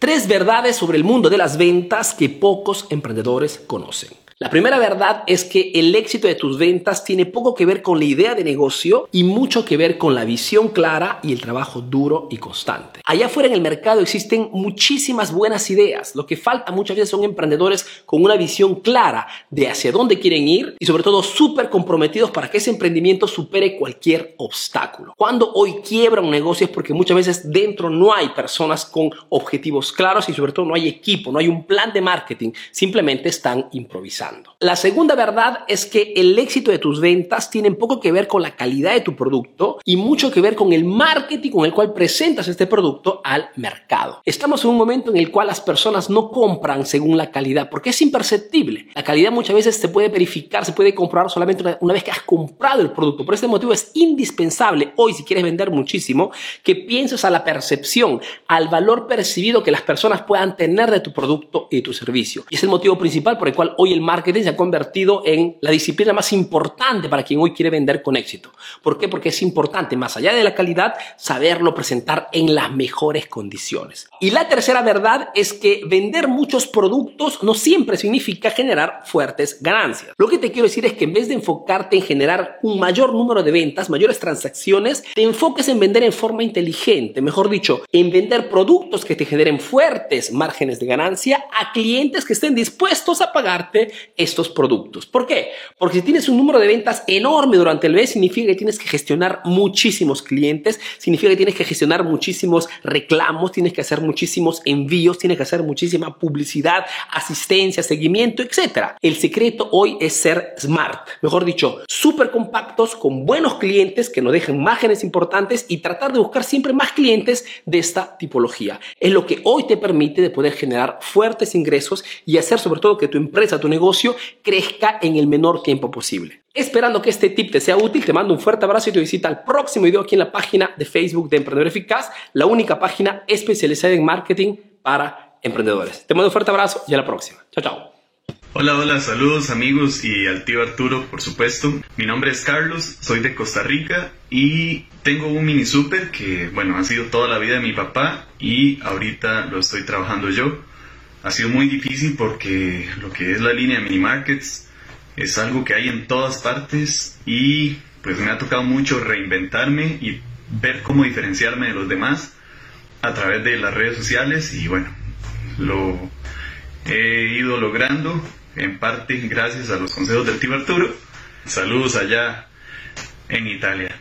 Tres verdades sobre el mundo de las ventas que pocos emprendedores conocen. La primera verdad es que el éxito de tus ventas tiene poco que ver con la idea de negocio y mucho que ver con la visión clara y el trabajo duro y constante. Allá afuera en el mercado existen muchísimas buenas ideas. Lo que falta muchas veces son emprendedores con una visión clara de hacia dónde quieren ir y sobre todo súper comprometidos para que ese emprendimiento supere cualquier obstáculo. Cuando hoy quiebra un negocio es porque muchas veces dentro no hay personas con objetivos claros y sobre todo no hay equipo, no hay un plan de marketing, simplemente están improvisando. La segunda verdad es que el éxito de tus ventas tiene poco que ver con la calidad de tu producto y mucho que ver con el marketing con el cual presentas este producto al mercado. Estamos en un momento en el cual las personas no compran según la calidad porque es imperceptible. La calidad muchas veces se puede verificar, se puede comprobar solamente una, vez que has comprado el producto. Por este motivo es indispensable hoy, si quieres vender muchísimo, que pienses a la percepción, al valor percibido que las personas puedan tener de tu producto y tu servicio. Y es el motivo principal por el cual hoy el marketing marketing se ha convertido en la disciplina más importante para quien hoy quiere vender con éxito. ¿Por qué? Porque es importante, más allá de la calidad, saberlo presentar en las mejores condiciones. Y la tercera verdad es que vender muchos productos no siempre significa generar fuertes ganancias. Lo que te quiero decir es que en vez de enfocarte en generar un mayor número de ventas, mayores transacciones, te enfoques en vender en forma inteligente, mejor dicho, en vender productos que te generen fuertes márgenes de ganancia a clientes que estén dispuestos a pagarte estos productos. ¿Por qué? Porque si tienes un número de ventas enorme durante el mes, significa que tienes que gestionar muchísimos clientes, significa que tienes que gestionar muchísimos reclamos, tienes que hacer muchísimos envíos, tienes que hacer muchísima publicidad, asistencia, seguimiento, etc. El secreto hoy es ser smart, mejor dicho, súper compactos, con buenos clientes que nos dejen márgenes importantes y tratar de buscar siempre más clientes de esta tipología. Es lo que hoy te permite de poder generar fuertes ingresos y hacer sobre todo que tu empresa, tu negocio, crezca en el menor tiempo posible. Esperando que este tip te sea útil, te mando un fuerte abrazo y te visita al próximo video aquí en la página de Facebook de Emprendedor Eficaz, la única página especializada en marketing para emprendedores. Te mando un fuerte abrazo y a la próxima. Chao, chao. Hola, hola, saludos amigos y al tío Arturo, por supuesto. Mi nombre es Carlos, soy de Costa Rica y tengo un mini super que, bueno, ha sido toda la vida de mi papá y ahorita lo estoy trabajando yo ha sido muy difícil porque lo que es la línea mini markets es algo que hay en todas partes y pues me ha tocado mucho reinventarme y ver cómo diferenciarme de los demás a través de las redes sociales y bueno, lo he ido logrando en parte gracias a los consejos del tío Arturo. Saludos allá en Italia.